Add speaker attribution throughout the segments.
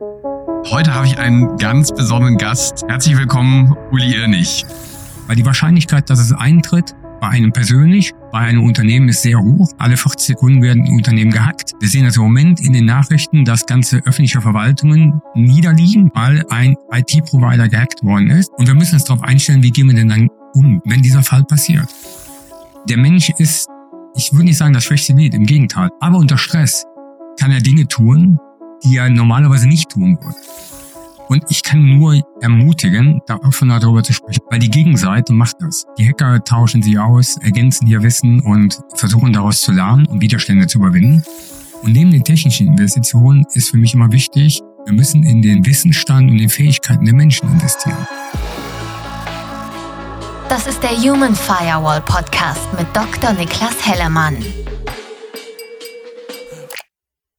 Speaker 1: Heute habe ich einen ganz besonderen Gast. Herzlich willkommen, Uli Irnig.
Speaker 2: Weil die Wahrscheinlichkeit, dass es eintritt, bei einem persönlich, bei einem Unternehmen ist sehr hoch. Alle 40 Sekunden werden Unternehmen gehackt. Wir sehen also im Moment in den Nachrichten, dass ganze öffentliche Verwaltungen niederliegen, weil ein IT-Provider gehackt worden ist. Und wir müssen uns darauf einstellen, wie gehen wir denn dann um, wenn dieser Fall passiert. Der Mensch ist, ich würde nicht sagen das schwächste Glied, im Gegenteil. Aber unter Stress kann er Dinge tun, die er normalerweise nicht tun würde. Und ich kann nur ermutigen, da offener darüber zu sprechen, weil die Gegenseite macht das. Die Hacker tauschen sie aus, ergänzen ihr Wissen und versuchen daraus zu lernen und Widerstände zu überwinden. Und neben den technischen Investitionen ist für mich immer wichtig, wir müssen in den Wissensstand und den Fähigkeiten der Menschen investieren.
Speaker 3: Das ist der Human Firewall Podcast mit Dr. Niklas Hellermann.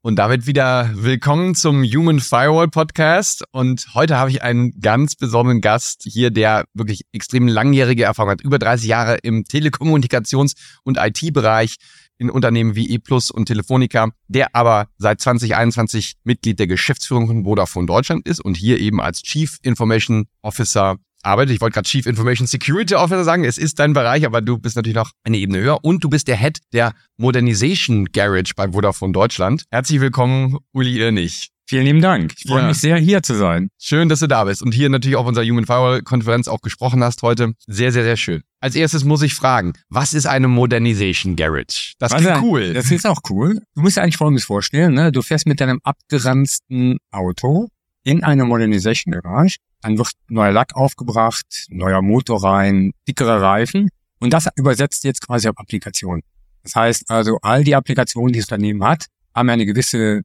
Speaker 1: Und damit wieder willkommen zum Human Firewall Podcast. Und heute habe ich einen ganz besonderen Gast hier, der wirklich extrem langjährige Erfahrung hat. Über 30 Jahre im Telekommunikations- und IT-Bereich in Unternehmen wie ePlus und Telefonica, der aber seit 2021 Mitglied der Geschäftsführung von Vodafone Deutschland ist und hier eben als Chief Information Officer arbeitet. Ich wollte gerade Chief Information Security Officer sagen. Es ist dein Bereich, aber du bist natürlich noch eine Ebene höher und du bist der Head der Modernization Garage bei Vodafone Deutschland. Herzlich willkommen, Uli Irnig.
Speaker 2: Vielen lieben Dank. Ich freue ja. mich sehr, hier zu sein.
Speaker 1: Schön, dass du da bist und hier natürlich auf unserer Human Firewall Konferenz auch gesprochen hast heute. Sehr, sehr, sehr schön. Als erstes muss ich fragen, was ist eine Modernization Garage? Das ist cool.
Speaker 2: Das ist auch cool. Du musst dir eigentlich Folgendes vorstellen, ne? Du fährst mit deinem abgeranzten Auto in eine Modernization Garage dann wird neuer Lack aufgebracht, neuer Motor rein, dickere Reifen. Und das übersetzt jetzt quasi auf Applikationen. Das heißt also, all die Applikationen, die das Unternehmen hat, haben eine gewisse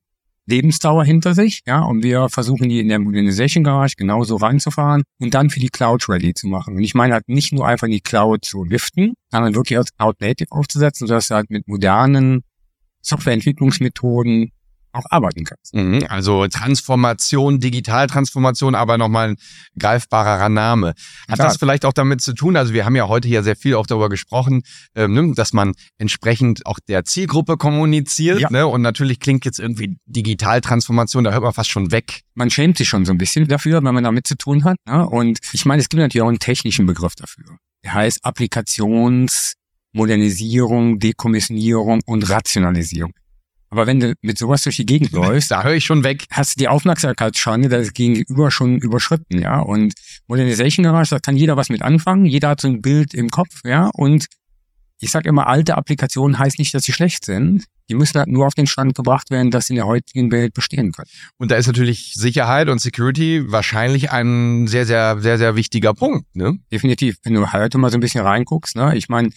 Speaker 2: Lebensdauer hinter sich, ja, und wir versuchen die in der Modernization Garage genauso reinzufahren und dann für die Cloud ready zu machen. Und ich meine halt nicht nur einfach in die Cloud zu liften, sondern wirklich als Cloud Native aufzusetzen, sodass du halt mit modernen Softwareentwicklungsmethoden auch arbeiten kannst.
Speaker 1: Mhm, also Transformation, Digitaltransformation, aber nochmal ein greifbarerer Name. Hat Klar. das vielleicht auch damit zu tun, also wir haben ja heute ja sehr viel auch darüber gesprochen, ähm, ne, dass man entsprechend auch der Zielgruppe kommuniziert. Ja. Ne? Und natürlich klingt jetzt irgendwie Digitaltransformation, da hört man fast schon weg.
Speaker 2: Man schämt sich schon so ein bisschen dafür, wenn man damit zu tun hat. Ne? Und ich meine, es gibt natürlich auch einen technischen Begriff dafür. Der heißt Applikationsmodernisierung, Dekommissionierung und Rationalisierung. Aber wenn du mit sowas durch die Gegend läufst,
Speaker 1: da höre ich schon weg.
Speaker 2: Hast du die Aufmerksamkeitsspanne das Gegenüber schon überschritten, ja. Und Modernization Garage, da kann jeder was mit anfangen. Jeder hat so ein Bild im Kopf, ja. Und ich sage immer, alte Applikationen heißt nicht, dass sie schlecht sind. Die müssen halt nur auf den Stand gebracht werden, dass sie in der heutigen Welt bestehen können.
Speaker 1: Und da ist natürlich Sicherheit und Security wahrscheinlich ein sehr, sehr, sehr, sehr wichtiger Punkt, ne?
Speaker 2: Definitiv. Wenn du heute mal so ein bisschen reinguckst, ne? Ich meine,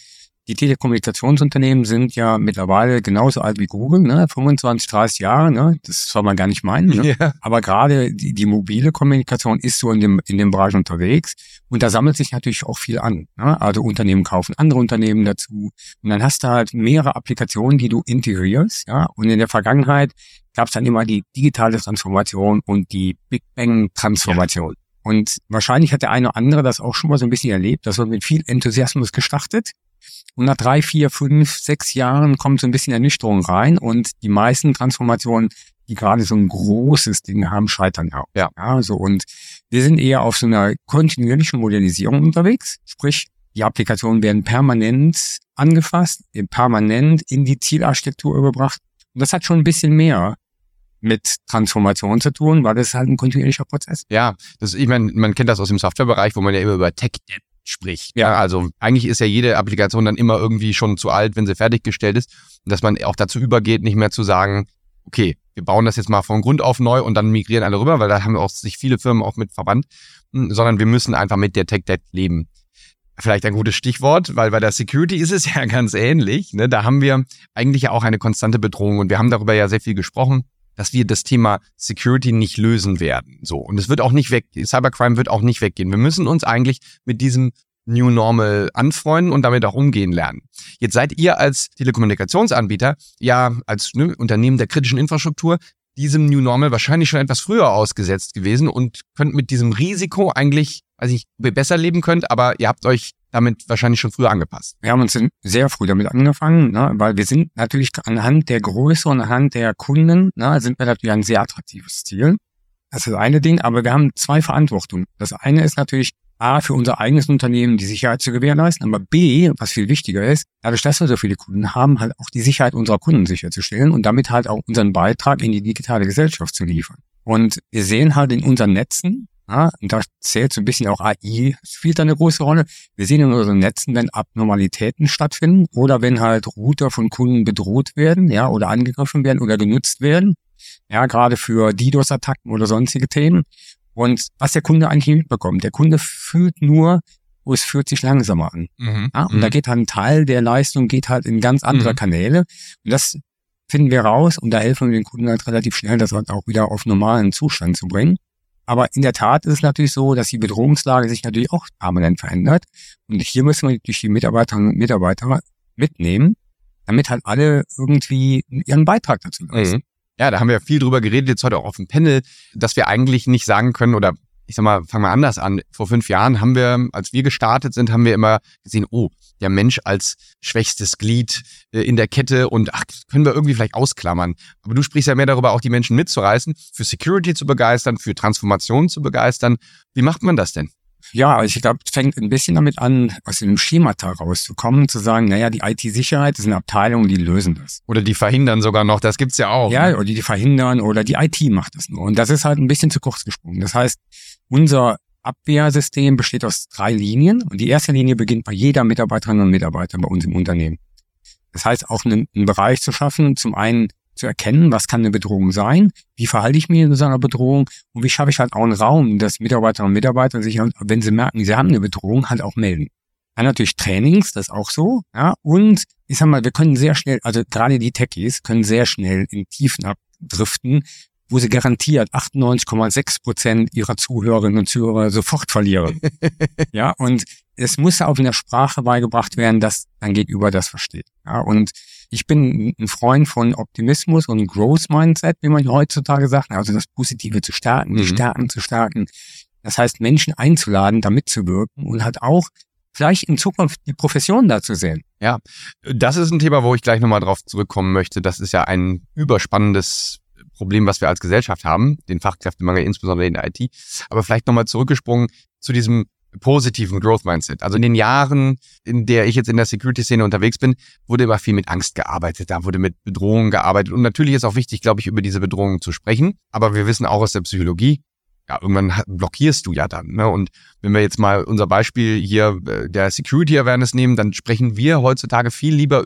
Speaker 2: die Telekommunikationsunternehmen sind ja mittlerweile genauso alt wie Google, ne? 25, 30 Jahre, ne? Das soll man gar nicht meinen. Ne? Ja. Aber gerade die, die mobile Kommunikation ist so in dem, in dem Bereich unterwegs. Und da sammelt sich natürlich auch viel an. Ne? Also Unternehmen kaufen andere Unternehmen dazu. Und dann hast du halt mehrere Applikationen, die du integrierst. Ja? Und in der Vergangenheit gab es dann immer die digitale Transformation und die Big Bang Transformation. Ja. Und wahrscheinlich hat der eine oder andere das auch schon mal so ein bisschen erlebt. Das wird mit viel Enthusiasmus gestartet. Und nach drei, vier, fünf, sechs Jahren kommt so ein bisschen Ernüchterung rein und die meisten Transformationen, die gerade so ein großes Ding haben, scheitern auch. Ja. ja so und wir sind eher auf so einer kontinuierlichen Modernisierung unterwegs. Sprich, die Applikationen werden permanent angefasst, permanent in die Zielarchitektur überbracht. Und das hat schon ein bisschen mehr mit Transformation zu tun, weil das halt ein kontinuierlicher Prozess.
Speaker 1: Ja, das, ich meine, man kennt das aus dem Softwarebereich, wo man ja immer über Tech Debt spricht. Ja, also eigentlich ist ja jede Applikation dann immer irgendwie schon zu alt, wenn sie fertiggestellt ist. Und dass man auch dazu übergeht, nicht mehr zu sagen, okay, wir bauen das jetzt mal von Grund auf neu und dann migrieren alle rüber, weil da haben auch sich viele Firmen auch mit verwandt, hm, sondern wir müssen einfach mit der Tech Debt leben. Vielleicht ein gutes Stichwort, weil bei der Security ist es ja ganz ähnlich. Ne? Da haben wir eigentlich ja auch eine konstante Bedrohung und wir haben darüber ja sehr viel gesprochen dass wir das Thema Security nicht lösen werden. So. Und es wird auch nicht weg, Cybercrime wird auch nicht weggehen. Wir müssen uns eigentlich mit diesem New Normal anfreunden und damit auch umgehen lernen. Jetzt seid ihr als Telekommunikationsanbieter, ja, als ne, Unternehmen der kritischen Infrastruktur, diesem New Normal wahrscheinlich schon etwas früher ausgesetzt gewesen und könnt mit diesem Risiko eigentlich, weiß ich, ob besser leben könnt, aber ihr habt euch damit wahrscheinlich schon früher angepasst.
Speaker 2: Wir haben uns sehr früh damit angefangen, ne, weil wir sind natürlich anhand der Größe und anhand der Kunden, ne, sind wir natürlich ein sehr attraktives Ziel. Das ist das eine Ding, aber wir haben zwei Verantwortungen. Das eine ist natürlich A, für unser eigenes Unternehmen die Sicherheit zu gewährleisten, aber B, was viel wichtiger ist, dadurch, dass wir so viele Kunden haben, halt auch die Sicherheit unserer Kunden sicherzustellen und damit halt auch unseren Beitrag in die digitale Gesellschaft zu liefern. Und wir sehen halt in unseren Netzen, ja, und da zählt so ein bisschen auch AI, spielt da eine große Rolle. Wir sehen in unseren Netzen, wenn Abnormalitäten stattfinden oder wenn halt Router von Kunden bedroht werden, ja, oder angegriffen werden oder genutzt werden. Ja, gerade für DDoS-Attacken oder sonstige Themen. Und was der Kunde eigentlich mitbekommt, der Kunde fühlt nur, wo es fühlt sich langsamer an. Mhm. Ja, und mhm. da geht halt ein Teil der Leistung geht halt in ganz andere mhm. Kanäle. Und das finden wir raus und da helfen wir den Kunden halt relativ schnell, das halt auch wieder auf normalen Zustand zu bringen. Aber in der Tat ist es natürlich so, dass die Bedrohungslage sich natürlich auch permanent verändert. Und hier müssen wir natürlich die Mitarbeiterinnen und Mitarbeiter mitnehmen, damit halt alle irgendwie ihren Beitrag dazu leisten. Mhm.
Speaker 1: Ja, da haben wir viel drüber geredet, jetzt heute auch auf dem Panel, dass wir eigentlich nicht sagen können oder ich sag mal, fangen wir anders an. Vor fünf Jahren haben wir, als wir gestartet sind, haben wir immer gesehen, oh, der Mensch als schwächstes Glied äh, in der Kette und ach, können wir irgendwie vielleicht ausklammern. Aber du sprichst ja mehr darüber, auch die Menschen mitzureißen, für Security zu begeistern, für Transformation zu begeistern. Wie macht man das denn?
Speaker 2: Ja, also ich glaube, es fängt ein bisschen damit an, aus dem Schemata rauszukommen, zu sagen, naja, die IT-Sicherheit ist eine Abteilung, die lösen das.
Speaker 1: Oder die verhindern sogar noch, das gibt's ja auch.
Speaker 2: Ja, oder die verhindern oder die IT macht das nur. Und das ist halt ein bisschen zu kurz gesprungen. Das heißt, unser Abwehrsystem besteht aus drei Linien und die erste Linie beginnt bei jeder Mitarbeiterin und Mitarbeiter bei uns im Unternehmen. Das heißt, auch einen, einen Bereich zu schaffen, zum einen zu erkennen, was kann eine Bedrohung sein, wie verhalte ich mich in so einer Bedrohung und wie schaffe ich halt auch einen Raum, dass Mitarbeiterinnen und Mitarbeiter sich, wenn sie merken, sie haben eine Bedrohung, halt auch melden. Dann natürlich Trainings, das ist auch so, ja, und ich sag mal, wir können sehr schnell, also gerade die Techies können sehr schnell in Tiefen abdriften, wo sie garantiert 98,6 Prozent ihrer Zuhörerinnen und Zuhörer sofort verlieren. ja, und es muss auch in der Sprache beigebracht werden, dass dein Gegenüber das versteht. Ja, und ich bin ein Freund von Optimismus und Growth Mindset, wie man heutzutage sagt, also das Positive zu stärken, die mhm. Stärken zu stärken. Das heißt, Menschen einzuladen, da mitzuwirken und halt auch vielleicht in Zukunft die Profession da zu sehen.
Speaker 1: Ja, das ist ein Thema, wo ich gleich nochmal drauf zurückkommen möchte. Das ist ja ein überspannendes Problem, was wir als Gesellschaft haben, den Fachkräftemangel, insbesondere in der IT. Aber vielleicht nochmal zurückgesprungen zu diesem positiven Growth Mindset. Also in den Jahren, in der ich jetzt in der Security-Szene unterwegs bin, wurde immer viel mit Angst gearbeitet, da wurde mit Bedrohungen gearbeitet. Und natürlich ist auch wichtig, glaube ich, über diese Bedrohungen zu sprechen. Aber wir wissen auch aus der Psychologie, ja, irgendwann blockierst du ja dann. Ne? Und wenn wir jetzt mal unser Beispiel hier äh, der Security Awareness nehmen, dann sprechen wir heutzutage viel lieber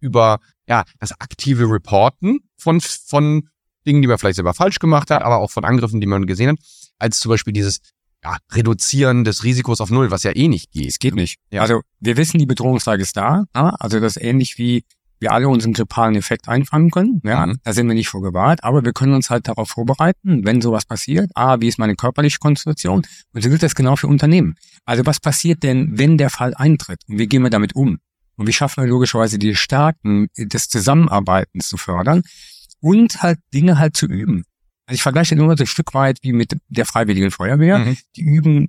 Speaker 1: über ja, das aktive Reporten von, von Dingen, die man vielleicht selber falsch gemacht hat, aber auch von Angriffen, die man gesehen hat, als zum Beispiel dieses ja, Reduzieren des Risikos auf Null, was ja eh nicht geht.
Speaker 2: Es geht nicht. Ja. Also wir wissen, die Bedrohungslage ist da. Ja? Also das ist ähnlich wie wir alle unseren grippalen Effekt einfangen können. Ja, mhm. da sind wir nicht vorgewahrt, aber wir können uns halt darauf vorbereiten, wenn sowas passiert. Ah, wie ist meine körperliche Konstitution? Und so gilt das genau für Unternehmen. Also was passiert denn, wenn der Fall eintritt? Und wie gehen wir damit um? Und wie schaffen wir logischerweise die Stärken des Zusammenarbeitens zu fördern? Und halt Dinge halt zu üben. Also ich vergleiche nur so ein Stück weit wie mit der Freiwilligen Feuerwehr. Mhm. Die üben,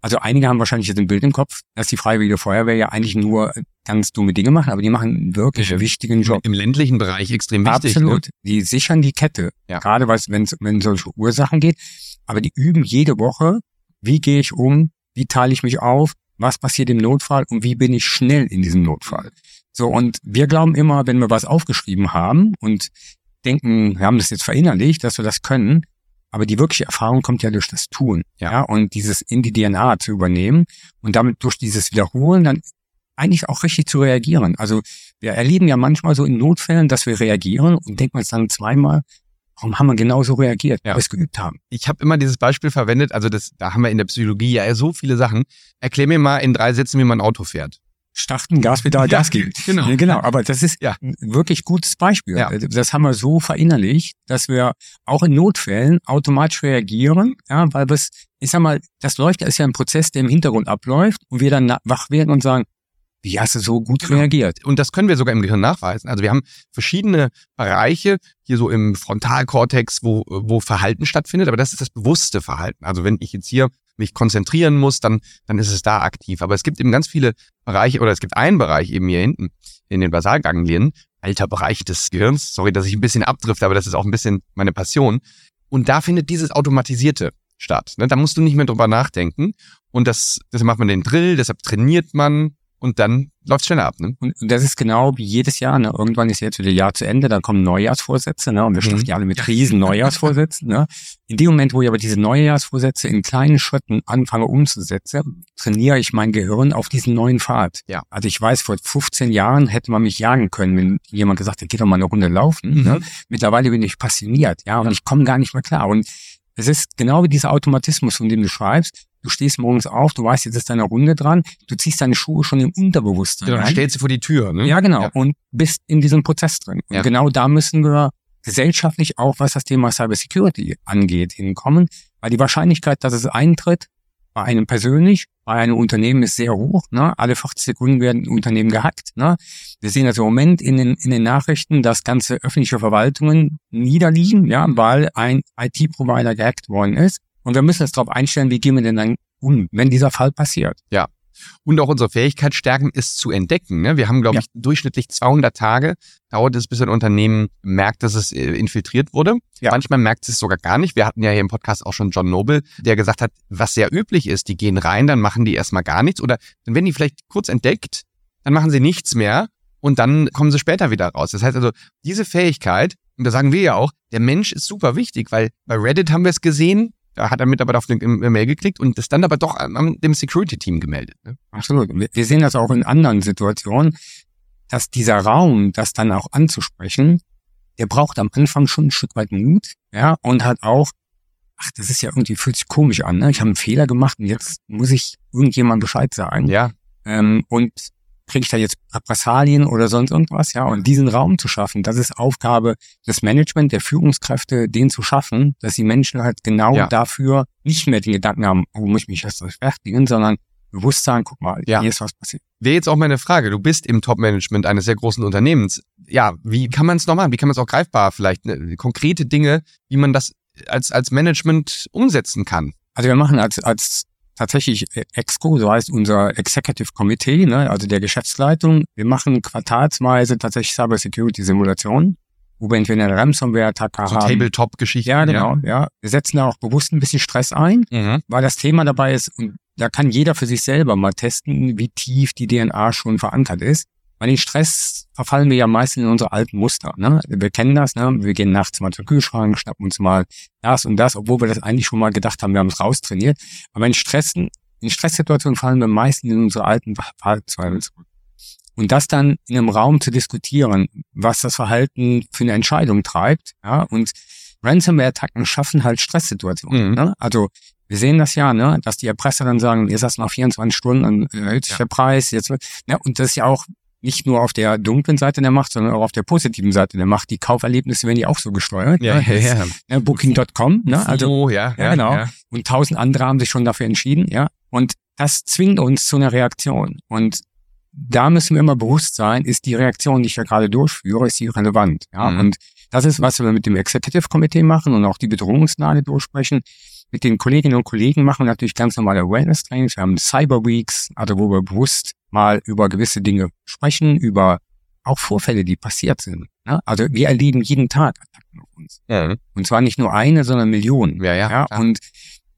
Speaker 2: also einige haben wahrscheinlich jetzt ein Bild im Kopf, dass die Freiwillige Feuerwehr ja eigentlich nur ganz dumme Dinge machen, aber die machen einen wirklich mhm. wichtigen Job.
Speaker 1: Im ländlichen Bereich extrem wichtig.
Speaker 2: Ne? Absolut. Ne? Die sichern die Kette. Ja. Gerade wenn es wenn solche Ursachen geht. Aber die üben jede Woche, wie gehe ich um, wie teile ich mich auf, was passiert im Notfall und wie bin ich schnell in diesem Notfall. So, und wir glauben immer, wenn wir was aufgeschrieben haben und denken, wir haben das jetzt verinnerlicht, dass wir das können. Aber die wirkliche Erfahrung kommt ja durch das Tun. Ja. ja. Und dieses in die DNA zu übernehmen und damit durch dieses Wiederholen dann eigentlich auch richtig zu reagieren. Also wir erleben ja manchmal so in Notfällen, dass wir reagieren und denken uns dann zweimal, warum haben wir genauso reagiert, ja. weil wir es geübt haben.
Speaker 1: Ich habe immer dieses Beispiel verwendet, also das, da haben wir in der Psychologie ja so viele Sachen. Erklär mir mal in drei Sätzen, wie man ein Auto fährt
Speaker 2: starten, Gaspedal, Gas geben. Genau. Ja, genau. Aber das ist ja. ein wirklich gutes Beispiel. Ja. Das haben wir so verinnerlicht, dass wir auch in Notfällen automatisch reagieren, ja, weil das, ich sag mal, das läuft ja, ist ja ein Prozess, der im Hintergrund abläuft und wir dann wach werden und sagen, wie hast du so gut genau. reagiert?
Speaker 1: Und das können wir sogar im Gehirn nachweisen. Also wir haben verschiedene Bereiche hier so im Frontalkortex, wo, wo Verhalten stattfindet, aber das ist das bewusste Verhalten. Also wenn ich jetzt hier mich konzentrieren muss, dann, dann ist es da aktiv. Aber es gibt eben ganz viele Bereiche, oder es gibt einen Bereich eben hier hinten in den Basalganglien, alter Bereich des Gehirns, sorry, dass ich ein bisschen abdrifte, aber das ist auch ein bisschen meine Passion. Und da findet dieses Automatisierte statt. Ne? Da musst du nicht mehr drüber nachdenken. Und das, deshalb macht man den Drill, deshalb trainiert man und dann läuft schneller ab. Ne?
Speaker 2: Und, das ist genau wie jedes Jahr. Ne? Irgendwann ist jetzt wieder Jahr zu Ende, dann kommen Neujahrsvorsätze ne? und wir starten mhm. ja alle mit riesen Neujahrsvorsätzen. Ne? In dem Moment, wo ich aber diese Neujahrsvorsätze in kleinen Schritten anfange umzusetzen, trainiere ich mein Gehirn auf diesen neuen Pfad. Ja. Also ich weiß, vor 15 Jahren hätte man mich jagen können, wenn jemand gesagt hätte, geh doch mal eine Runde laufen. Mhm. Ne? Mittlerweile bin ich passioniert, ja, und ich komme gar nicht mehr klar. Und es ist genau wie dieser Automatismus, von dem du schreibst. Du stehst morgens auf, du weißt, jetzt ist deine Runde dran, du ziehst deine Schuhe schon im Unterbewusstsein.
Speaker 1: Genau, stellst sie vor die Tür, ne?
Speaker 2: Ja, genau. Ja. Und bist in diesem Prozess drin. Und ja. genau da müssen wir gesellschaftlich auch, was das Thema Cybersecurity angeht, hinkommen. Weil die Wahrscheinlichkeit, dass es eintritt, bei einem persönlich, bei einem Unternehmen ist sehr hoch. Ne? Alle 40 Sekunden werden Unternehmen gehackt. Ne? Wir sehen also im Moment in den, in den Nachrichten, dass ganze öffentliche Verwaltungen niederliegen, ja, weil ein IT-Provider gehackt worden ist. Und wir müssen uns darauf einstellen, wie gehen wir denn dann um, wenn dieser Fall passiert.
Speaker 1: Ja, und auch unsere Fähigkeit stärken, es zu entdecken. Ne? Wir haben, glaube ja. ich, durchschnittlich 200 Tage dauert es, bis ein Unternehmen merkt, dass es äh, infiltriert wurde. Ja. Manchmal merkt es sogar gar nicht. Wir hatten ja hier im Podcast auch schon John Noble, der gesagt hat, was sehr üblich ist, die gehen rein, dann machen die erstmal gar nichts oder dann werden die vielleicht kurz entdeckt, dann machen sie nichts mehr und dann kommen sie später wieder raus. Das heißt also, diese Fähigkeit, und da sagen wir ja auch, der Mensch ist super wichtig, weil bei Reddit haben wir es gesehen, hat er Mitarbeiter auf den Mail geklickt und das dann aber doch am, dem Security-Team gemeldet. Ne?
Speaker 2: Absolut. Wir sehen das auch in anderen Situationen, dass dieser Raum, das dann auch anzusprechen, der braucht am Anfang schon ein Stück weit Mut, ja, und hat auch, ach, das ist ja irgendwie, fühlt sich komisch an, ne? Ich habe einen Fehler gemacht und jetzt muss ich irgendjemand Bescheid sagen.
Speaker 1: Ja.
Speaker 2: Ähm, und kriege ich da jetzt Repressalien oder sonst irgendwas, ja, und diesen Raum zu schaffen, das ist Aufgabe des Management, der Führungskräfte, den zu schaffen, dass die Menschen halt genau ja. dafür nicht mehr den Gedanken haben, oh, muss ich mich erst rechtfertigen, sondern bewusst sagen, guck mal, ja. hier ist was passiert.
Speaker 1: Wäre jetzt auch meine Frage, du bist im Top-Management eines sehr großen Unternehmens. Ja, wie kann man es noch machen? Wie kann man es auch greifbar vielleicht, ne, konkrete Dinge, wie man das als, als Management umsetzen kann?
Speaker 2: Also wir machen als, als tatsächlich EXCO, so heißt unser Executive Committee, ne, also der Geschäftsleitung. Wir machen quartalsweise tatsächlich Cyber Security Simulationen, wo wir entweder eine Ransomware-Attacke
Speaker 1: so haben. Tabletop-Geschichten.
Speaker 2: Ja, genau, ja. ja. Wir setzen da auch bewusst ein bisschen Stress ein, mhm. weil das Thema dabei ist und da kann jeder für sich selber mal testen, wie tief die DNA schon verankert ist. Bei den Stress verfallen wir ja meistens in unsere alten Muster. Ne? Wir kennen das, ne? wir gehen nachts mal zum Kühlschrank, schnappen uns mal das und das, obwohl wir das eigentlich schon mal gedacht haben, wir haben es raustrainiert. Aber in Stressen, in Stresssituationen fallen wir meistens in unsere alten Verhaltensweisen zurück. Und das dann in einem Raum zu diskutieren, was das Verhalten für eine Entscheidung treibt, ja, und Ransomware-Attacken schaffen halt Stresssituationen. Mhm. Ne? Also wir sehen das ja, ne, dass die Erpresser dann sagen, ihr saß nach 24 Stunden, dann erhöht sich ja. der Preis, jetzt wird, ne, und das ist ja auch nicht nur auf der dunklen Seite der Macht, sondern auch auf der positiven Seite der Macht. Die Kauferlebnisse werden ja auch so gesteuert.
Speaker 1: Ja,
Speaker 2: ne?
Speaker 1: ja, ja.
Speaker 2: Ne, Booking.com, ne?
Speaker 1: Also, oh, ja,
Speaker 2: ja, genau. Ja. Und tausend andere haben sich schon dafür entschieden, ja. Und das zwingt uns zu einer Reaktion. Und da müssen wir immer bewusst sein, ist die Reaktion, die ich ja gerade durchführe, ist die relevant, ja. Mhm. Und das ist, was wir mit dem Executive Committee machen und auch die Bedrohungslage durchsprechen. Mit den Kolleginnen und Kollegen machen wir natürlich ganz normale Awareness-Trainings. Wir haben Cyber Weeks, also wo wir bewusst mal über gewisse Dinge sprechen, über auch Vorfälle, die passiert sind. Ne? Also wir erleben jeden Tag Attacken auf uns. Ja. Und zwar nicht nur eine, sondern Millionen.
Speaker 1: Ja, ja, ja.
Speaker 2: Und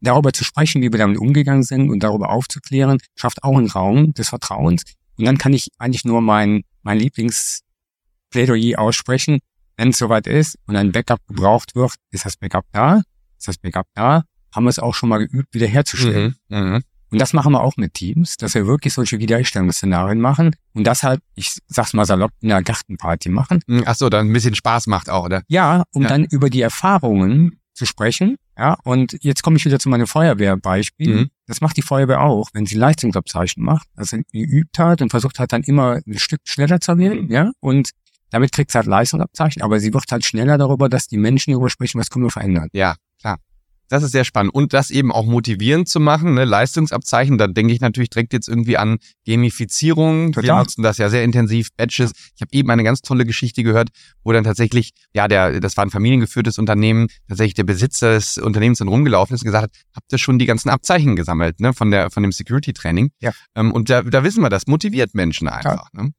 Speaker 2: darüber zu sprechen, wie wir damit umgegangen sind und darüber aufzuklären, schafft auch einen Raum des Vertrauens. Und dann kann ich eigentlich nur mein, mein Lieblingsplädoyer aussprechen. Wenn es soweit ist und ein Backup gebraucht wird, ist das Backup da, ist das Backup da, haben wir es auch schon mal geübt, wiederherzustellen. Mhm, mh. Und das machen wir auch mit Teams, dass wir wirklich solche Wiederherstellungsszenarien machen und das halt, ich sag's mal salopp, in einer Gartenparty machen.
Speaker 1: Hm, ach so, dann ein bisschen Spaß macht auch, oder?
Speaker 2: Ja, um ja. dann über die Erfahrungen zu sprechen. Ja, und jetzt komme ich wieder zu meinem Feuerwehrbeispiel. Mhm. Das macht die Feuerwehr auch, wenn sie Leistungsabzeichen macht, also geübt hat und versucht hat, dann immer ein Stück schneller zu werden, ja, und damit kriegt sie halt Leistungsabzeichen, aber sie wird halt schneller darüber, dass die Menschen darüber sprechen, was können wir verändern.
Speaker 1: Ja, klar. Das ist sehr spannend. Und das eben auch motivierend zu machen, ne? Leistungsabzeichen, da denke ich natürlich direkt jetzt irgendwie an Gamifizierung. Total. Wir nutzen das ja sehr intensiv, Badges. Ich habe eben eine ganz tolle Geschichte gehört, wo dann tatsächlich, ja, der, das war ein familiengeführtes Unternehmen, tatsächlich der Besitzer des Unternehmens dann rumgelaufen ist und gesagt hat, habt ihr schon die ganzen Abzeichen gesammelt, ne, von der, von dem Security-Training? Ja. Ähm, und da, da wissen wir, das motiviert Menschen einfach. Ne?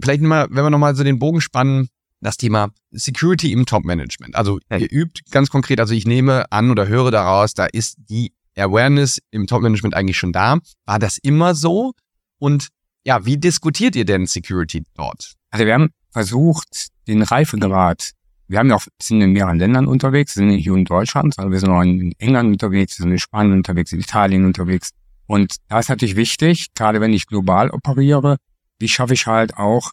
Speaker 1: Vielleicht mal, wenn wir nochmal so den Bogen spannen, das Thema Security im Top-Management. Also ihr übt ganz konkret, also ich nehme an oder höre daraus, da ist die Awareness im Top-Management eigentlich schon da. War das immer so? Und ja, wie diskutiert ihr denn Security dort?
Speaker 2: Also wir haben versucht, den Reifegrad, wir haben ja auch, sind in mehreren Ländern unterwegs, sind nicht nur in Deutschland, sondern wir sind auch in England unterwegs, wir sind in Spanien unterwegs, in Italien unterwegs. Und da ist natürlich wichtig, gerade wenn ich global operiere, wie schaffe ich halt auch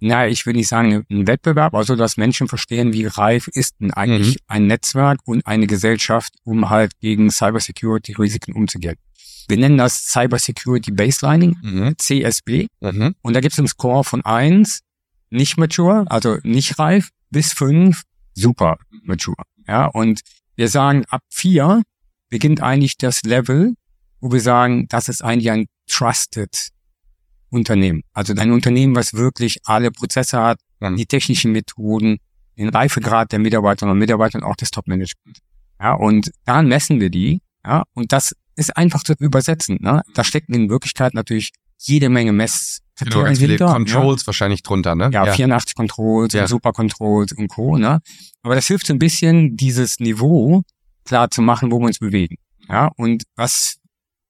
Speaker 2: na, ich will nicht sagen ein Wettbewerb, also dass Menschen verstehen, wie reif ist denn eigentlich mhm. ein Netzwerk und eine Gesellschaft, um halt gegen Cybersecurity-Risiken umzugehen. Wir nennen das Cybersecurity Baselining, mhm. CSB. Mhm. Und da gibt es einen Score von eins, nicht mature, also nicht reif, bis fünf, super mature. Ja, und wir sagen, ab vier beginnt eigentlich das Level, wo wir sagen, das ist eigentlich ein trusted Unternehmen. Also ein Unternehmen, was wirklich alle Prozesse hat, ja. die technischen Methoden, den Reifegrad der Mitarbeiterinnen und Mitarbeiter und auch des Top-Management. Ja, und daran messen wir die. Ja, und das ist einfach zu übersetzen. Ne? Da stecken in Wirklichkeit natürlich jede Menge Mess.
Speaker 1: Genau, ganz viele Controls ja. wahrscheinlich drunter, ne?
Speaker 2: Ja, ja. 84 Controls, ja. Super Controls und Co. Ne? Aber das hilft so ein bisschen, dieses Niveau klar zu machen, wo wir uns bewegen. Ja, und was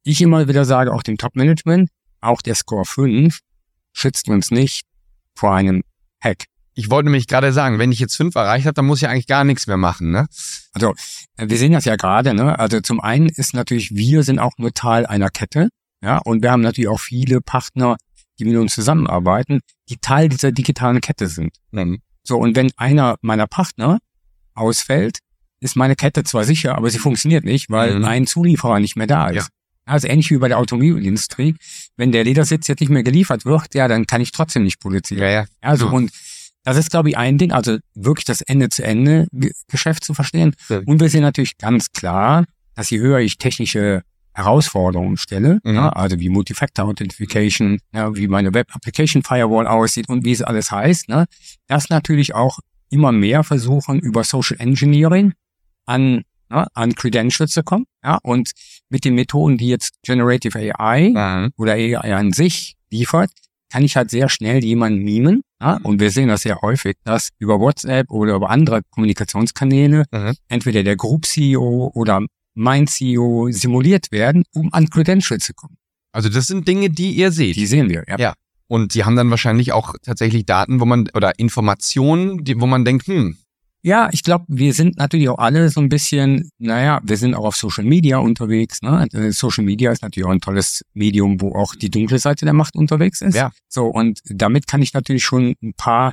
Speaker 2: ich immer wieder sage, auch dem Top-Management, auch der Score 5 schützt uns nicht vor einem Hack.
Speaker 1: Ich wollte nämlich gerade sagen, wenn ich jetzt 5 erreicht habe, dann muss ich eigentlich gar nichts mehr machen, ne?
Speaker 2: Also, äh, wir sehen das ja gerade, ne? Also zum einen ist natürlich, wir sind auch nur Teil einer Kette, ja, und wir haben natürlich auch viele Partner, die mit uns zusammenarbeiten, die Teil dieser digitalen Kette sind. Mhm. So, und wenn einer meiner Partner ausfällt, ist meine Kette zwar sicher, aber sie funktioniert nicht, weil mhm. ein Zulieferer nicht mehr da ist. Ja. Also ähnlich wie bei der Automobilindustrie. Wenn der Ledersitz jetzt nicht mehr geliefert wird, ja, dann kann ich trotzdem nicht produzieren. Ja, ja. Also und das ist, glaube ich, ein Ding, also wirklich das Ende-zu-Ende-Geschäft zu verstehen. Ja. Und wir sehen natürlich ganz klar, dass je höher ich technische Herausforderungen stelle, mhm. ja, also wie Multifactor Authentication, ja, wie meine Web Application Firewall aussieht und wie es alles heißt, ne, dass natürlich auch immer mehr versuchen, über Social Engineering an ne, an Credentials zu kommen. Ja, und mit den Methoden, die jetzt Generative AI mhm. oder AI an sich liefert, kann ich halt sehr schnell jemanden mimen. Ja, und wir sehen das sehr häufig, dass über WhatsApp oder über andere Kommunikationskanäle mhm. entweder der Group CEO oder mein CEO simuliert werden, um an Credentials zu kommen.
Speaker 1: Also das sind Dinge, die ihr seht.
Speaker 2: Die sehen wir, ja.
Speaker 1: ja. Und die haben dann wahrscheinlich auch tatsächlich Daten, wo man oder Informationen, die, wo man denkt, hm,
Speaker 2: ja, ich glaube, wir sind natürlich auch alle so ein bisschen, naja, wir sind auch auf Social Media unterwegs. Ne? Äh, Social Media ist natürlich auch ein tolles Medium, wo auch die dunkle Seite der Macht unterwegs ist. Ja. So, und damit kann ich natürlich schon ein paar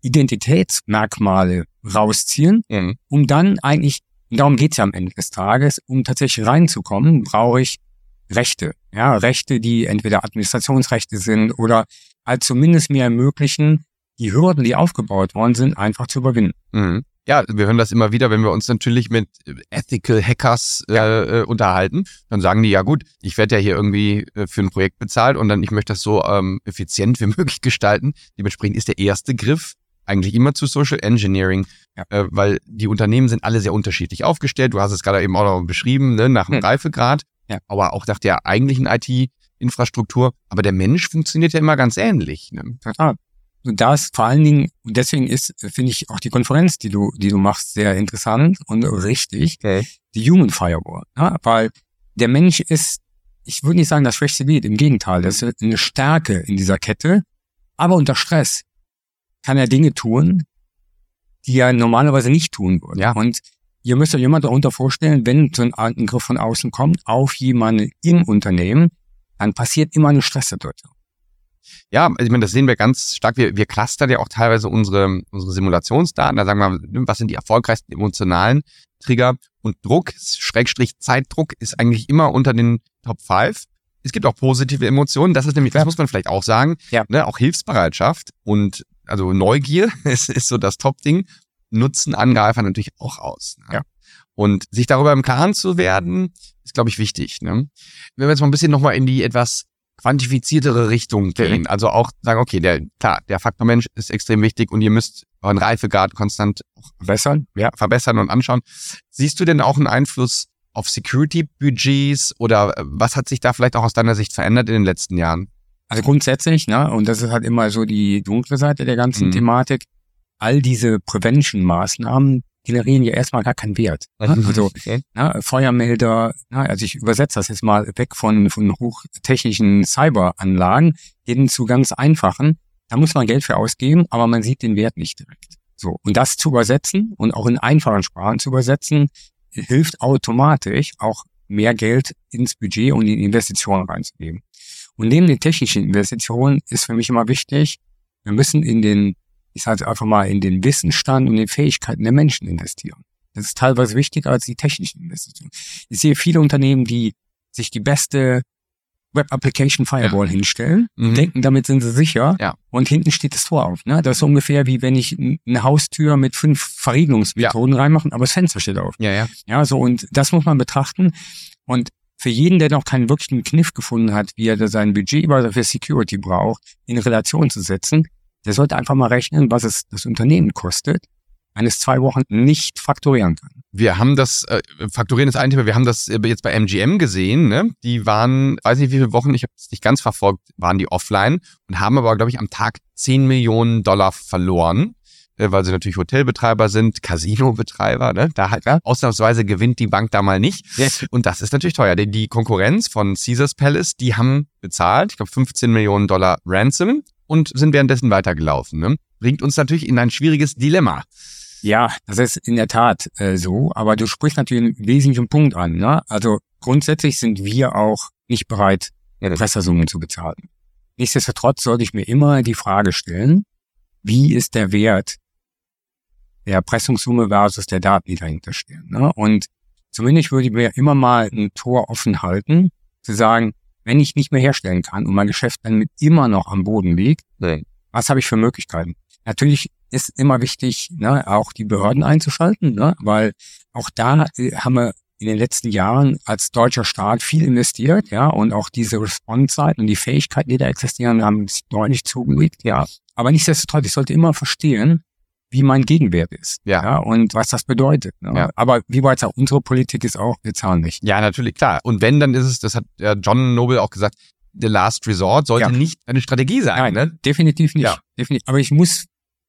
Speaker 2: Identitätsmerkmale rausziehen, mhm. um dann eigentlich, darum geht's ja am Ende des Tages, um tatsächlich reinzukommen, brauche ich Rechte. Ja, Rechte, die entweder Administrationsrechte sind oder halt zumindest mir ermöglichen, die Hürden, die aufgebaut worden sind, einfach zu überwinden.
Speaker 1: Mhm. Ja, wir hören das immer wieder, wenn wir uns natürlich mit Ethical Hackers äh, äh, unterhalten, dann sagen die, ja gut, ich werde ja hier irgendwie äh, für ein Projekt bezahlt und dann ich möchte das so ähm, effizient wie möglich gestalten. Dementsprechend ist der erste Griff eigentlich immer zu Social Engineering, ja. äh, weil die Unternehmen sind alle sehr unterschiedlich aufgestellt. Du hast es gerade eben auch noch beschrieben, ne, nach dem hm. Reifegrad, ja. aber auch nach der eigentlichen IT-Infrastruktur. Aber der Mensch funktioniert ja immer ganz ähnlich. Ne?
Speaker 2: Total. Und da ist vor allen Dingen, und deswegen ist, finde ich, auch die Konferenz, die du, die du machst, sehr interessant und richtig. Okay. Die Human Firewall. Ja, weil der Mensch ist, ich würde nicht sagen, das schwächste Glied, im Gegenteil, das ist eine Stärke in dieser Kette. Aber unter Stress kann er Dinge tun, die er normalerweise nicht tun würde. Ja. Und ihr müsst euch immer darunter vorstellen, wenn so ein Angriff von außen kommt auf jemanden im Unternehmen, dann passiert immer eine Stresssituation.
Speaker 1: Ja, also ich meine, das sehen wir ganz stark. Wir, wir clustern ja auch teilweise unsere, unsere Simulationsdaten. Da sagen wir, was sind die erfolgreichsten emotionalen Trigger? Und Druck, Schrägstrich Zeitdruck, ist eigentlich immer unter den Top 5. Es gibt auch positive Emotionen. Das ist nämlich, das muss man vielleicht auch sagen, ja. ne, auch Hilfsbereitschaft und also Neugier ist, ist so das Top-Ding. Nutzen Angreifer natürlich auch aus. Ne? Ja. Und sich darüber im Klaren zu werden, ist, glaube ich, wichtig. Ne? Wenn wir jetzt mal ein bisschen nochmal in die etwas quantifiziertere Richtung gehen. Also auch sagen, okay, der, klar, der Faktor Mensch ist extrem wichtig und ihr müsst euren Reifegrad konstant verbessern, ja, verbessern und anschauen. Siehst du denn auch einen Einfluss auf Security-Budgets oder was hat sich da vielleicht auch aus deiner Sicht verändert in den letzten Jahren?
Speaker 2: Also grundsätzlich, ne, und das ist halt immer so die dunkle Seite der ganzen mhm. Thematik. all diese Prevention-Maßnahmen generieren ja erstmal gar keinen Wert. Also na, Feuermelder, na, also ich übersetze das jetzt mal weg von, von hochtechnischen Cyberanlagen hin zu ganz einfachen. Da muss man Geld für ausgeben, aber man sieht den Wert nicht direkt. So. Und das zu übersetzen und auch in einfachen Sprachen zu übersetzen, hilft automatisch auch mehr Geld ins Budget und in Investitionen reinzugeben. Und neben den technischen Investitionen ist für mich immer wichtig, wir müssen in den, ich sage einfach mal, in den Wissensstand und den Fähigkeiten der Menschen investieren. Das ist teilweise wichtiger als die technischen Investitionen. Ich sehe viele Unternehmen, die sich die beste Web Application Firewall ja. hinstellen, mhm. denken, damit sind sie sicher. Ja. Und hinten steht das Tor auf. Ne? Das ist ungefähr wie wenn ich eine Haustür mit fünf Verriegelungsmethoden ja. reinmache, aber das Fenster steht auf.
Speaker 1: Ja, ja.
Speaker 2: Ja, so und das muss man betrachten. Und für jeden, der noch keinen wirklichen Kniff gefunden hat, wie er sein Budget für Security braucht, in Relation zu setzen, der sollte einfach mal rechnen, was es das Unternehmen kostet, wenn es zwei Wochen nicht faktorieren kann.
Speaker 1: Wir haben das, äh, faktorieren ist ein Thema, wir haben das jetzt bei MGM gesehen, ne? Die waren, weiß nicht wie viele Wochen, ich habe es nicht ganz verfolgt, waren die offline und haben aber, glaube ich, am Tag 10 Millionen Dollar verloren. Äh, weil sie natürlich Hotelbetreiber sind, Casinobetreiber, ne? Da halt ja. ausnahmsweise gewinnt die Bank da mal nicht. Und das ist natürlich teuer, denn die Konkurrenz von Caesars Palace, die haben bezahlt, ich glaube 15 Millionen Dollar Ransom und sind währenddessen weitergelaufen. Ne? Bringt uns natürlich in ein schwieriges Dilemma.
Speaker 2: Ja, das ist in der Tat äh, so, aber du sprichst natürlich einen wesentlichen Punkt an. Ne? Also grundsätzlich sind wir auch nicht bereit, Pressesummen zu bezahlen. Nichtsdestotrotz sollte ich mir immer die Frage stellen, wie ist der Wert der Erpressungssumme versus der Daten, die dahinter stehen. Ne? Und zumindest würde ich mir immer mal ein Tor offen halten, zu sagen, wenn ich nicht mehr herstellen kann und mein Geschäft dann immer noch am Boden liegt, nee. was habe ich für Möglichkeiten? Natürlich ist immer wichtig, ne, auch die Behörden einzuschalten, ne, weil auch da äh, haben wir in den letzten Jahren als deutscher Staat viel investiert, ja, und auch diese Response-Zeit und die Fähigkeiten, die da existieren, haben sich deutlich zugelegt, ja. Aber nichtsdestotrotz, ich sollte immer verstehen, wie mein Gegenwert ist. Ja. ja und was das bedeutet. Ne? Ja. Aber wie weit auch unsere Politik ist auch, wir zahlen nicht.
Speaker 1: Ja, natürlich, klar. Und wenn, dann ist es, das hat John Noble auch gesagt, the last resort sollte ja. nicht eine Strategie sein. Nein, ne?
Speaker 2: definitiv nicht. Ja. Definitiv. Aber ich muss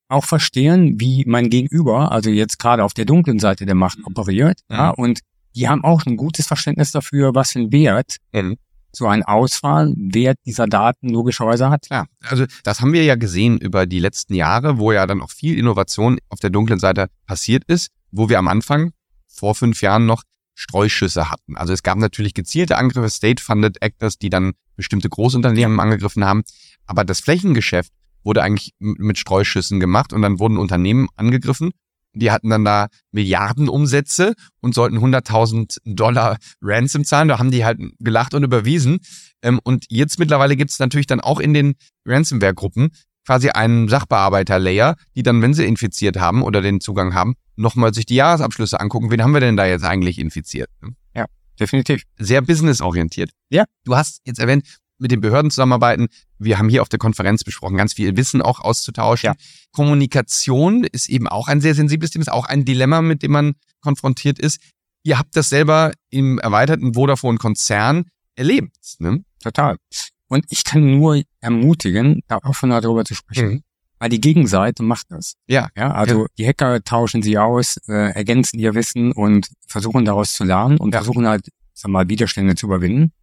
Speaker 2: auch verstehen, wie mein Gegenüber, also jetzt gerade auf der dunklen Seite der Macht operiert, mhm. ja, und die haben auch ein gutes Verständnis dafür, was für ein Wert mhm so ein Auswahlwert dieser Daten logischerweise hat.
Speaker 1: Ja, also das haben wir ja gesehen über die letzten Jahre, wo ja dann auch viel Innovation auf der dunklen Seite passiert ist, wo wir am Anfang vor fünf Jahren noch Streuschüsse hatten. Also es gab natürlich gezielte Angriffe, State-Funded Actors, die dann bestimmte Großunternehmen angegriffen haben. Aber das Flächengeschäft wurde eigentlich mit Streuschüssen gemacht und dann wurden Unternehmen angegriffen die hatten dann da Milliardenumsätze und sollten 100.000 Dollar Ransom zahlen. Da haben die halt gelacht und überwiesen. Ähm, und jetzt mittlerweile gibt es natürlich dann auch in den Ransomware-Gruppen quasi einen Sachbearbeiter-Layer, die dann, wenn sie infiziert haben oder den Zugang haben, nochmal sich die Jahresabschlüsse angucken. Wen haben wir denn da jetzt eigentlich infiziert?
Speaker 2: Ja, definitiv.
Speaker 1: Sehr businessorientiert.
Speaker 2: Ja.
Speaker 1: Du hast jetzt erwähnt, mit den Behörden zusammenarbeiten. Wir haben hier auf der Konferenz besprochen, ganz viel Wissen auch auszutauschen. Ja. Kommunikation ist eben auch ein sehr sensibles Thema, ist auch ein Dilemma, mit dem man konfrontiert ist. Ihr habt das selber im erweiterten Vodafone-Konzern erlebt. Ne?
Speaker 2: Total. Und ich kann nur ermutigen, da offener darüber zu sprechen. Mhm. Weil die Gegenseite macht das.
Speaker 1: Ja.
Speaker 2: Ja, also ja. die Hacker tauschen sie aus, äh, ergänzen ihr Wissen und versuchen daraus zu lernen und ja. versuchen halt, sag mal, Widerstände zu überwinden.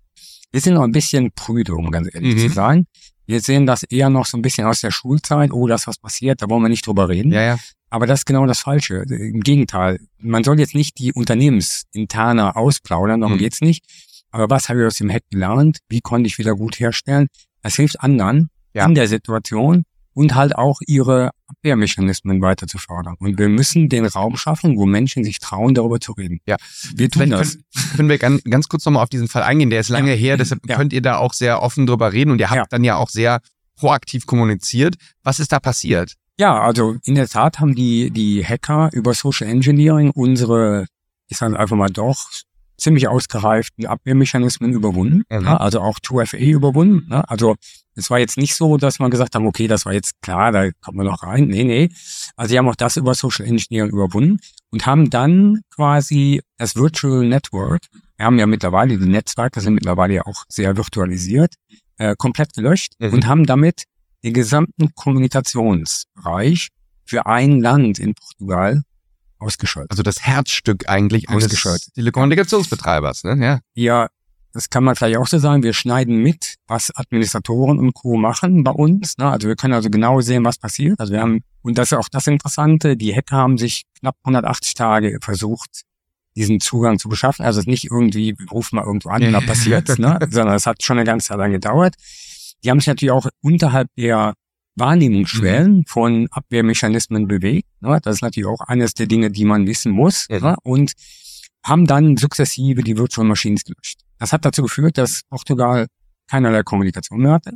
Speaker 2: Wir sind noch ein bisschen prüde, um ganz ehrlich mhm. zu sein. Wir sehen das eher noch so ein bisschen aus der Schulzeit. Oh, das was passiert, da wollen wir nicht drüber reden.
Speaker 1: Ja, ja.
Speaker 2: Aber das ist genau das Falsche. Im Gegenteil. Man soll jetzt nicht die Unternehmensinterne ausplaudern, darum mhm. geht's nicht. Aber was habe ich aus dem Hack gelernt? Wie konnte ich wieder gut herstellen? Das hilft anderen ja. in der Situation und halt auch ihre Abwehrmechanismen weiter zu fördern. Und wir müssen den Raum schaffen, wo Menschen sich trauen, darüber zu reden.
Speaker 1: Ja, wir tun Vielleicht das. Können, können wir ganz, ganz kurz nochmal auf diesen Fall eingehen. Der ist lange ja. her, deshalb ja. könnt ihr da auch sehr offen drüber reden und ihr habt ja. dann ja auch sehr proaktiv kommuniziert. Was ist da passiert?
Speaker 2: Ja, also in der Tat haben die, die Hacker über Social Engineering unsere, ich sage einfach mal doch, ziemlich ausgereiften Abwehrmechanismen überwunden. Mhm. Ja, also auch 2FA überwunden. Ja, also es war jetzt nicht so, dass man gesagt haben, okay, das war jetzt klar, da kommt man noch rein. Nee, nee. Also sie haben auch das über Social Engineering überwunden und haben dann quasi das Virtual Network, wir haben ja mittlerweile, die Netzwerke sind mittlerweile ja auch sehr virtualisiert, äh, komplett gelöscht mhm. und haben damit den gesamten Kommunikationsbereich für ein Land in Portugal ausgeschaltet.
Speaker 1: Also das Herzstück eigentlich
Speaker 2: eines
Speaker 1: Telekommunikationsbetreibers, ne? Ja.
Speaker 2: Ja, das kann man vielleicht auch so sagen. Wir schneiden mit, was Administratoren und Co. machen bei uns. Ne? Also wir können also genau sehen, was passiert. Also wir haben, und das ist auch das Interessante, die Hacker haben sich knapp 180 Tage versucht, diesen Zugang zu beschaffen. Also nicht irgendwie, wir rufen mal irgendwo an und da passiert, ne? sondern es hat schon eine ganze Zeit lang gedauert. Die haben sich natürlich auch unterhalb der Wahrnehmungsschwellen mhm. von Abwehrmechanismen bewegt. Ne? Das ist natürlich auch eines der Dinge, die man wissen muss. Mhm. Ne? Und haben dann sukzessive die Virtual Machines gelöscht. Das hat dazu geführt, dass Portugal keinerlei Kommunikation mehr hatte.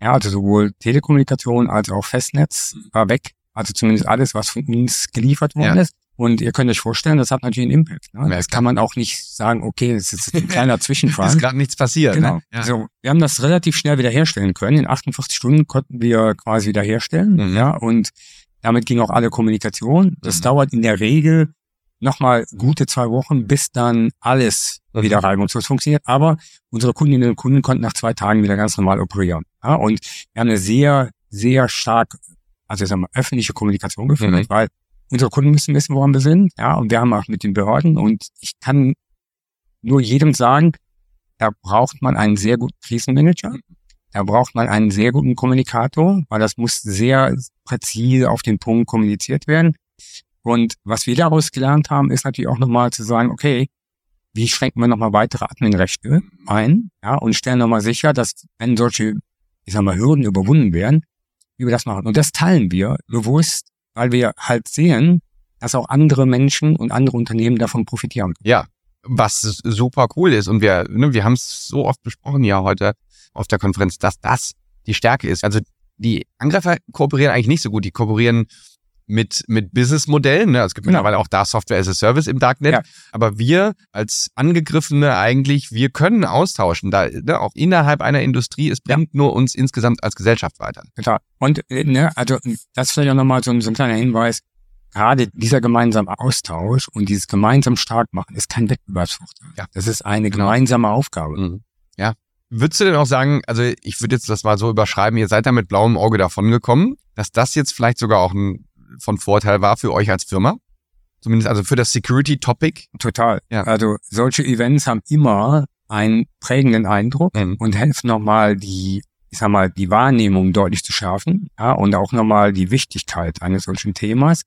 Speaker 2: Ja, also sowohl Telekommunikation als auch Festnetz war weg. Also zumindest alles, was von uns geliefert worden ja. ist. Und ihr könnt euch vorstellen, das hat natürlich einen Impact. Ne? Das kann man auch nicht sagen, okay, das ist ein kleiner Zwischenfall. ist
Speaker 1: gerade nichts passiert.
Speaker 2: Genau. Ne? Ja. So, wir haben das relativ schnell wiederherstellen können. In 48 Stunden konnten wir quasi wiederherstellen. Mhm. Ja, und damit ging auch alle Kommunikation. Das mhm. dauert in der Regel nochmal gute zwei Wochen, bis dann alles mhm. wieder reibungslos funktioniert. Aber unsere Kundinnen und Kunden konnten nach zwei Tagen wieder ganz normal operieren. Ja, und wir haben eine sehr, sehr stark, also ich sag mal, öffentliche Kommunikation geführt, mhm. weil unsere Kunden müssen wissen, woran wir sind. Ja, und wir haben auch mit den Behörden. Und ich kann nur jedem sagen, da braucht man einen sehr guten Krisenmanager. Da braucht man einen sehr guten Kommunikator, weil das muss sehr präzise auf den Punkt kommuniziert werden. Und was wir daraus gelernt haben, ist natürlich auch nochmal zu sagen, okay, wie schränken wir nochmal weitere Adminrechte ein, ja, und stellen nochmal sicher, dass wenn solche, ich sag mal, Hürden überwunden werden, wie wir das machen. Und das teilen wir bewusst weil wir halt sehen, dass auch andere Menschen und andere Unternehmen davon profitieren.
Speaker 1: Ja, was super cool ist. Und wir, ne, wir haben es so oft besprochen ja heute auf der Konferenz, dass das die Stärke ist. Also die Angreifer kooperieren eigentlich nicht so gut. Die kooperieren mit, mit Businessmodellen. Ne? Es gibt genau. mittlerweile auch da Software as a Service im Darknet. Ja. Aber wir als Angegriffene eigentlich, wir können austauschen. Da, ne, auch innerhalb einer Industrie, es bringt ja. nur uns insgesamt als Gesellschaft weiter.
Speaker 2: Total. Und ne, also das ist vielleicht auch nochmal so, so ein kleiner Hinweis. Gerade dieser gemeinsame Austausch und dieses gemeinsam stark machen ist kein Wettbewerbsvorteil. Ja. Das ist eine genau. gemeinsame Aufgabe. Mhm.
Speaker 1: Ja. Würdest du denn auch sagen, also ich würde jetzt das mal so überschreiben, ihr seid da mit blauem Auge davongekommen, dass das jetzt vielleicht sogar auch ein von Vorteil war für euch als Firma? Zumindest also für das Security-Topic?
Speaker 2: Total. Ja. Also solche Events haben immer einen prägenden Eindruck mhm. und helfen nochmal die, ich sag mal, die Wahrnehmung deutlich zu schärfen, ja, und auch nochmal die Wichtigkeit eines solchen Themas.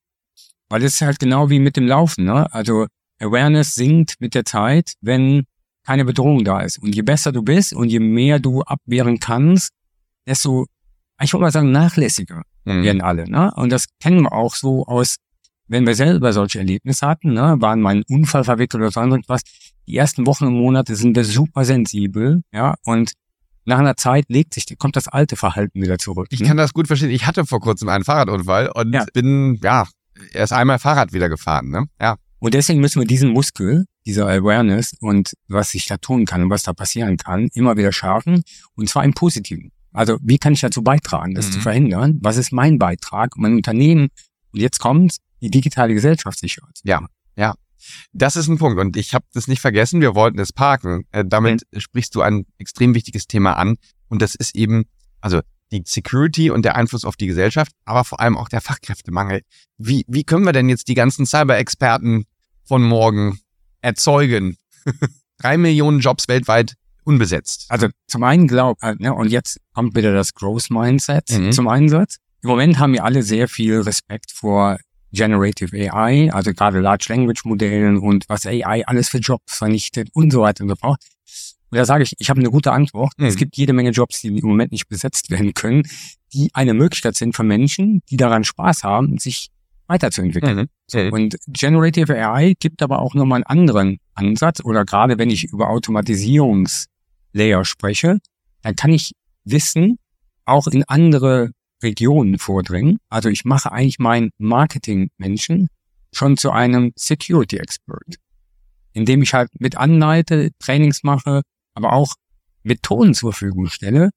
Speaker 2: Weil es ist halt genau wie mit dem Laufen, ne? Also Awareness sinkt mit der Zeit, wenn keine Bedrohung da ist. Und je besser du bist und je mehr du abwehren kannst, desto, ich würde mal sagen, nachlässiger mhm. werden alle. Ne? Und das kennen wir auch so aus, wenn wir selber solche Erlebnisse hatten, ne? waren mal ein Unfall verwickelt oder sonst was. Die ersten Wochen und Monate sind wir super sensibel, ja, und nach einer Zeit legt sich, kommt das alte Verhalten wieder zurück.
Speaker 1: Ich ne? kann das gut verstehen. Ich hatte vor kurzem einen Fahrradunfall und ja. bin, ja, erst einmal Fahrrad wieder gefahren, ne? Ja.
Speaker 2: Und deswegen müssen wir diesen Muskel, dieser Awareness und was sich da tun kann und was da passieren kann, immer wieder schärfen. Und zwar im Positiven. Also wie kann ich dazu beitragen, das mhm. zu verhindern? Was ist mein Beitrag? Mein Unternehmen, und jetzt kommt die digitale Gesellschaftssicherheit.
Speaker 1: Ja, ja. Das ist ein Punkt und ich habe das nicht vergessen, wir wollten es parken. Äh, damit mhm. sprichst du ein extrem wichtiges Thema an und das ist eben, also die Security und der Einfluss auf die Gesellschaft, aber vor allem auch der Fachkräftemangel. Wie, wie können wir denn jetzt die ganzen Cyber-Experten von morgen erzeugen? Drei Millionen Jobs weltweit unbesetzt.
Speaker 2: Also zum einen glaub, äh, ne, und jetzt kommt wieder das Growth Mindset mhm. zum Einsatz. Im Moment haben wir alle sehr viel Respekt vor Generative AI, also gerade Large Language Modellen und was AI alles für Jobs vernichtet und so weiter und so fort. Und da sage ich, ich habe eine gute Antwort. Mhm. Es gibt jede Menge Jobs, die im Moment nicht besetzt werden können, die eine Möglichkeit sind für Menschen, die daran Spaß haben, sich weiterzuentwickeln. Mhm. So, und Generative AI gibt aber auch nochmal einen anderen Ansatz oder gerade wenn ich über Automatisierungs Layer spreche, dann kann ich Wissen auch in andere Regionen vordringen. Also ich mache eigentlich meinen Marketing-Menschen schon zu einem Security-Expert, indem ich halt mit anleite, Trainings mache, aber auch Methoden zur Verfügung stelle,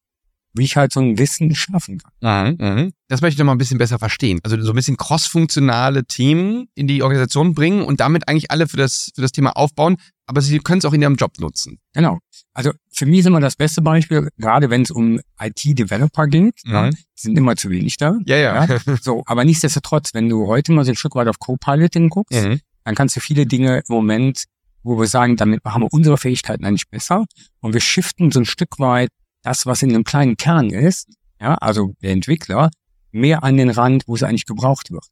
Speaker 2: wie ich halt so ein Wissen schaffen kann.
Speaker 1: Mhm, mhm. Das möchte ich noch mal ein bisschen besser verstehen. Also so ein bisschen crossfunktionale Themen in die Organisation bringen und damit eigentlich alle für das, für das Thema aufbauen, aber sie können es auch in ihrem Job nutzen.
Speaker 2: Genau. Also für mich ist immer das beste Beispiel, gerade wenn es um IT-Developer geht, mhm. ja, sind immer zu wenig da.
Speaker 1: Ja, ja, ja.
Speaker 2: So, aber nichtsdestotrotz, wenn du heute mal so ein Stück weit auf Copilot guckst, mhm. dann kannst du viele Dinge im Moment, wo wir sagen, damit machen wir unsere Fähigkeiten eigentlich besser und wir shiften so ein Stück weit das, was in einem kleinen Kern ist, ja, also der Entwickler, mehr an den Rand, wo es eigentlich gebraucht wird.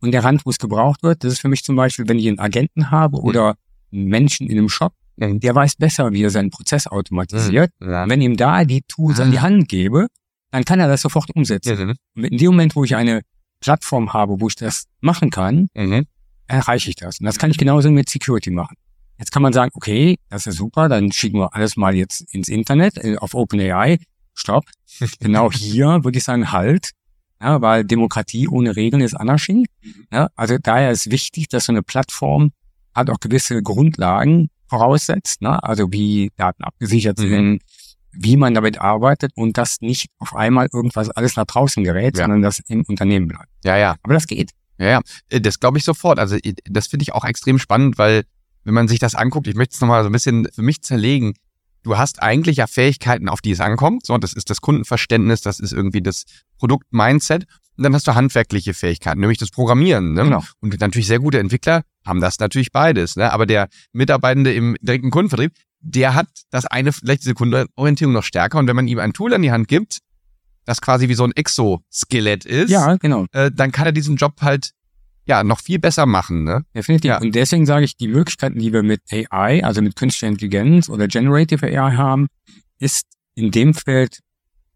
Speaker 2: Und der Rand, wo es gebraucht wird, das ist für mich zum Beispiel, wenn ich einen Agenten habe oder einen Menschen in einem Shop, der weiß besser, wie er seinen Prozess automatisiert. Ja. Wenn ihm da die Tools an die Hand gebe, dann kann er das sofort umsetzen. Und in dem Moment, wo ich eine Plattform habe, wo ich das machen kann, mhm. erreiche ich das. Und das kann ich genauso mit Security machen. Jetzt kann man sagen, okay, das ist super, dann schicken wir alles mal jetzt ins Internet, äh, auf OpenAI. Stopp. genau hier würde ich sagen, halt. Ja, weil Demokratie ohne Regeln ist Anarchie. Ja, also daher ist wichtig, dass so eine Plattform hat auch gewisse Grundlagen voraussetzt, ne? also wie Daten abgesichert mhm. sind, wie man damit arbeitet und dass nicht auf einmal irgendwas alles nach draußen gerät, ja. sondern das im Unternehmen bleibt.
Speaker 1: Ja, ja.
Speaker 2: Aber das geht.
Speaker 1: Ja, ja. Äh, das glaube ich sofort. Also das finde ich auch extrem spannend, weil wenn man sich das anguckt, ich möchte es nochmal so ein bisschen für mich zerlegen. Du hast eigentlich ja Fähigkeiten, auf die es ankommt. So, das ist das Kundenverständnis, das ist irgendwie das Produkt-Mindset. Und dann hast du handwerkliche Fähigkeiten, nämlich das Programmieren. Ne? Genau. Und natürlich sehr gute Entwickler haben das natürlich beides. Ne? Aber der Mitarbeitende im direkten Kundenvertrieb, der hat das eine, vielleicht diese Kundenorientierung noch stärker. Und wenn man ihm ein Tool an die Hand gibt, das quasi wie so ein Exoskelett ist,
Speaker 2: ja, genau.
Speaker 1: Äh, dann kann er diesen Job halt ja, noch viel besser machen. Ne?
Speaker 2: Definitiv. Ja. Und deswegen sage ich, die Möglichkeiten, die wir mit AI, also mit künstlicher Intelligenz oder Generative AI haben, ist in dem Feld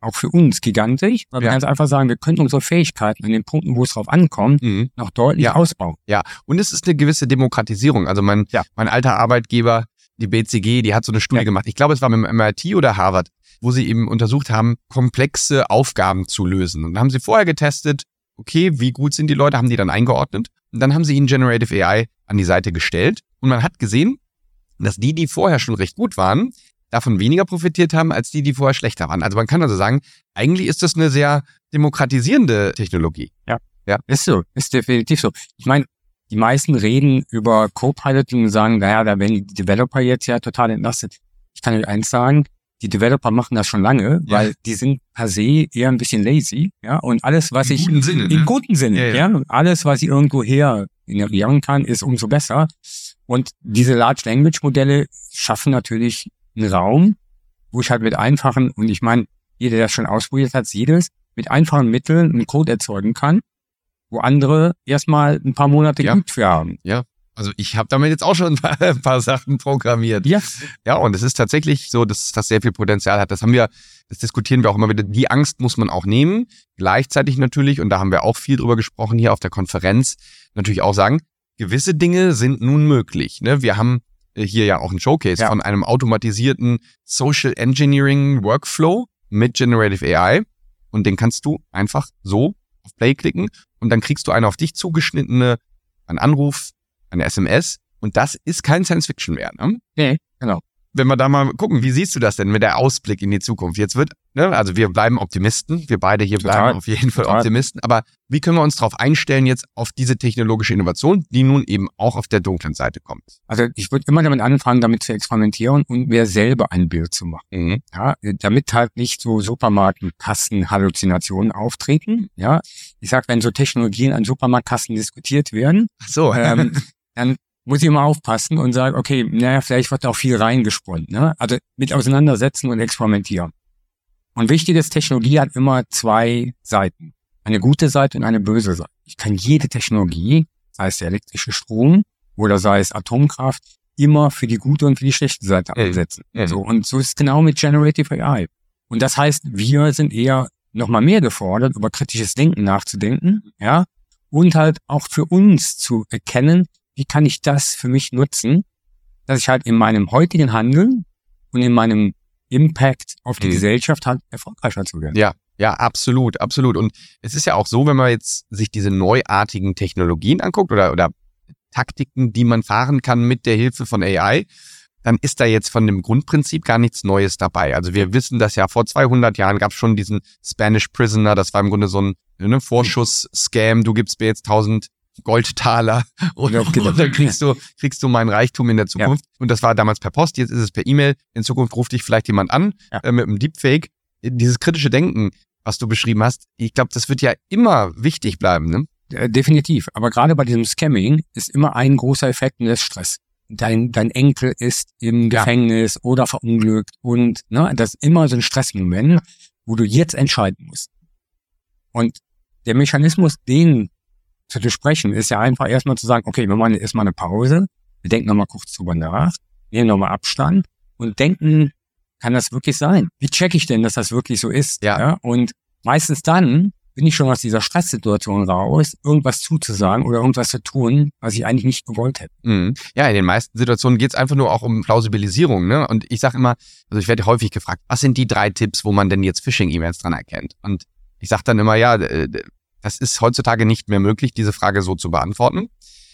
Speaker 2: auch für uns gigantisch, weil ja. wir ganz einfach sagen, wir können unsere Fähigkeiten an den Punkten, wo es drauf ankommt, mhm. noch deutlich
Speaker 1: ja.
Speaker 2: ausbauen.
Speaker 1: Ja, und es ist eine gewisse Demokratisierung. Also mein, ja. mein alter Arbeitgeber, die BCG, die hat so eine Studie gemacht. Ich glaube, es war mit dem MIT oder Harvard, wo sie eben untersucht haben, komplexe Aufgaben zu lösen. Und dann haben sie vorher getestet, okay, wie gut sind die Leute, haben die dann eingeordnet. Und dann haben sie ihnen Generative AI an die Seite gestellt. Und man hat gesehen, dass die, die vorher schon recht gut waren, davon weniger profitiert haben, als die, die vorher schlechter waren. Also man kann also sagen, eigentlich ist das eine sehr demokratisierende Technologie.
Speaker 2: Ja, ja. Ist so, ist definitiv so. Ich meine, die meisten reden über Co-Piloting und sagen, naja, da werden die Developer jetzt ja total entlastet. Ich kann euch eins sagen, die Developer machen das schon lange, ja. weil die sind per se eher ein bisschen lazy, ja, und alles, was
Speaker 1: Im
Speaker 2: ich
Speaker 1: guten Sinne,
Speaker 2: im ne? guten Sinne, ja, ja. ja, alles, was ich irgendwo her generieren kann, ist umso besser. Und diese Large Language Modelle schaffen natürlich einen Raum, wo ich halt mit einfachen, und ich meine, jeder, der das schon ausprobiert hat, sieht es, mit einfachen Mitteln einen Code erzeugen kann, wo andere erstmal ein paar Monate ja. geübt für haben.
Speaker 1: Ja. Also ich habe damit jetzt auch schon ein paar, ein paar, Sachen programmiert.
Speaker 2: Ja.
Speaker 1: Ja, und es ist tatsächlich so, dass das sehr viel Potenzial hat. Das haben wir, das diskutieren wir auch immer wieder. Die Angst muss man auch nehmen. Gleichzeitig natürlich, und da haben wir auch viel drüber gesprochen hier auf der Konferenz, natürlich auch sagen, gewisse Dinge sind nun möglich. Ne? Wir haben äh, hier ja auch ein Showcase ja. von einem automatisierten Social Engineering Workflow mit Generative AI. Und den kannst du einfach so auf Play klicken und dann kriegst du eine auf dich zugeschnittene, einen Anruf, eine SMS. Und das ist kein Science Fiction mehr. Ne?
Speaker 2: Nee, genau.
Speaker 1: Wenn wir da mal gucken, wie siehst du das denn mit der Ausblick in die Zukunft? Jetzt wird, ne, also wir bleiben Optimisten, wir beide hier Total. bleiben auf jeden Fall Total. Optimisten, aber wie können wir uns darauf einstellen jetzt auf diese technologische Innovation, die nun eben auch auf der dunklen Seite kommt?
Speaker 2: Also ich würde immer damit anfangen, damit zu experimentieren und mir selber ein Bild zu machen. Mhm. Ja, damit halt nicht so Supermarktkassen-Halluzinationen auftreten. Ja, ich sag, wenn so Technologien an Supermarktkassen diskutiert werden,
Speaker 1: Ach so.
Speaker 2: ähm, dann muss ich immer aufpassen und sagen, okay, naja, vielleicht wird da auch viel reingesponnen. Ne? Also mit auseinandersetzen und experimentieren. Und wichtig ist, Technologie hat immer zwei Seiten. Eine gute Seite und eine böse Seite. Ich kann jede Technologie, sei es der elektrische Strom oder sei es Atomkraft, immer für die gute und für die schlechte Seite einsetzen. Mhm. So, und so ist es genau mit Generative AI. Und das heißt, wir sind eher nochmal mehr gefordert, über kritisches Denken nachzudenken, ja, und halt auch für uns zu erkennen, wie kann ich das für mich nutzen, dass ich halt in meinem heutigen Handeln und in meinem Impact auf die mhm. Gesellschaft halt erfolgreicher zu werden.
Speaker 1: Ja, ja, absolut, absolut. Und es ist ja auch so, wenn man jetzt sich diese neuartigen Technologien anguckt oder, oder Taktiken, die man fahren kann mit der Hilfe von AI, dann ist da jetzt von dem Grundprinzip gar nichts Neues dabei. Also wir wissen das ja, vor 200 Jahren gab es schon diesen Spanish Prisoner, das war im Grunde so ein ne, Vorschuss-Scam, du gibst mir jetzt 1000 Goldtaler und, ja, genau. und, dann kriegst du, kriegst du mein Reichtum in der Zukunft. Ja. Und das war damals per Post, jetzt ist es per E-Mail. In Zukunft ruft dich vielleicht jemand an ja. äh, mit einem Deepfake. Dieses kritische Denken, was du beschrieben hast, ich glaube, das wird ja immer wichtig bleiben. Ne?
Speaker 2: Äh, definitiv. Aber gerade bei diesem Scamming ist immer ein großer Effekt und das ist Stress. Dein, dein Enkel ist im Gefängnis oder verunglückt und ne, das ist immer so ein Stressmoment, wo du jetzt entscheiden musst. Und der Mechanismus, den zu besprechen, ist ja einfach erstmal zu sagen, okay, wir machen erstmal eine Pause, wir denken nochmal kurz drüber nach, nehmen nochmal Abstand und denken, kann das wirklich sein? Wie checke ich denn, dass das wirklich so ist? Ja. ja? Und meistens dann bin ich schon aus dieser Stresssituation raus, irgendwas zuzusagen oder irgendwas zu tun, was ich eigentlich nicht gewollt hätte.
Speaker 1: Mhm. Ja, in den meisten Situationen geht es einfach nur auch um Plausibilisierung. Ne? Und ich sage immer, also ich werde häufig gefragt, was sind die drei Tipps, wo man denn jetzt Phishing-E-Mails dran erkennt? Und ich sage dann immer, ja, das ist heutzutage nicht mehr möglich, diese Frage so zu beantworten.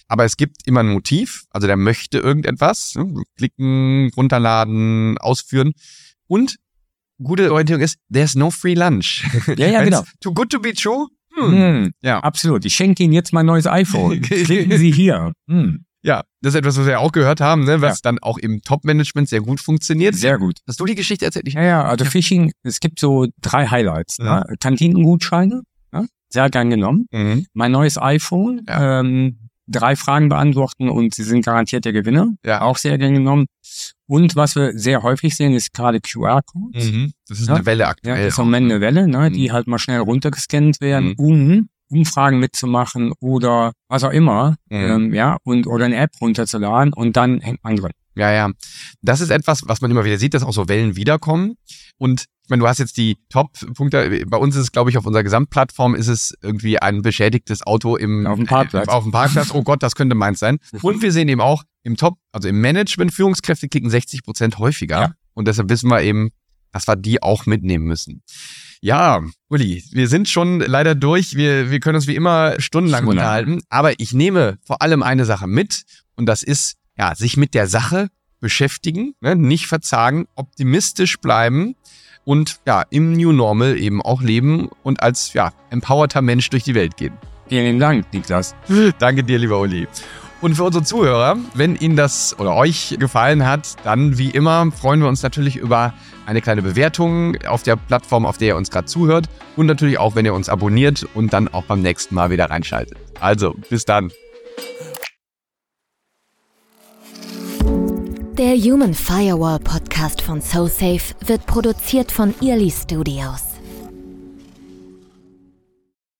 Speaker 1: Aber es gibt immer ein Motiv, also der möchte irgendetwas, ne? klicken, runterladen, ausführen. Und gute Orientierung ist, there's no free lunch.
Speaker 2: Ja, ja, genau.
Speaker 1: Too good to be true?
Speaker 2: Hm. Hm. Ja. Absolut. Ich schenke Ihnen jetzt mein neues iPhone. Klicken Sie hier. Hm.
Speaker 1: Ja, das ist etwas, was wir auch gehört haben, ne, was ja. dann auch im Top-Management sehr gut funktioniert.
Speaker 2: Sehr gut.
Speaker 1: Hast du die Geschichte erzählt?
Speaker 2: Ja, ja, also Phishing, es gibt so drei Highlights. Ja. Ne? Kantinengutscheine, ne? Sehr gern genommen. Mhm. Mein neues iPhone, ja. ähm, drei Fragen beantworten und sie sind garantiert der Gewinner. Ja. Auch sehr gern genommen. Und was wir sehr häufig sehen, ist gerade QR-Codes.
Speaker 1: Mhm. Das ist ja? eine Welle aktuell.
Speaker 2: Ja, das ist im Moment eine Welle, ne, die mhm. halt mal schnell runtergescannt werden, mhm. um Umfragen mitzumachen oder was auch immer, mhm. ähm, ja, und oder eine App runterzuladen und dann hängt man drin.
Speaker 1: Ja, ja. Das ist etwas, was man immer wieder sieht, dass auch so Wellen wiederkommen. Und ich meine, du hast jetzt die Top-Punkte. Bei uns ist es, glaube ich, auf unserer Gesamtplattform ist es irgendwie ein beschädigtes Auto im
Speaker 2: auf dem Parkplatz.
Speaker 1: Äh, auf dem Parkplatz. Oh Gott, das könnte meins sein. Und wir sehen eben auch im Top, also im Management, Führungskräfte klicken 60 Prozent häufiger. Ja. Und deshalb wissen wir eben, dass wir die auch mitnehmen müssen. Ja, Uli, wir sind schon leider durch. Wir, wir können uns wie immer stundenlang Stunde. unterhalten. Aber ich nehme vor allem eine Sache mit. Und das ist, ja, sich mit der Sache beschäftigen, ne, nicht verzagen, optimistisch bleiben und ja, im New Normal eben auch leben und als ja, empowerter Mensch durch die Welt gehen.
Speaker 2: Vielen Dank, Niklas.
Speaker 1: Danke dir, lieber Uli. Und für unsere Zuhörer, wenn Ihnen das oder euch gefallen hat, dann wie immer freuen wir uns natürlich über eine kleine Bewertung auf der Plattform, auf der ihr uns gerade zuhört. Und natürlich auch, wenn ihr uns abonniert und dann auch beim nächsten Mal wieder reinschaltet. Also, bis dann.
Speaker 3: Der Human Firewall Podcast von SoSafe wird produziert von Early Studios.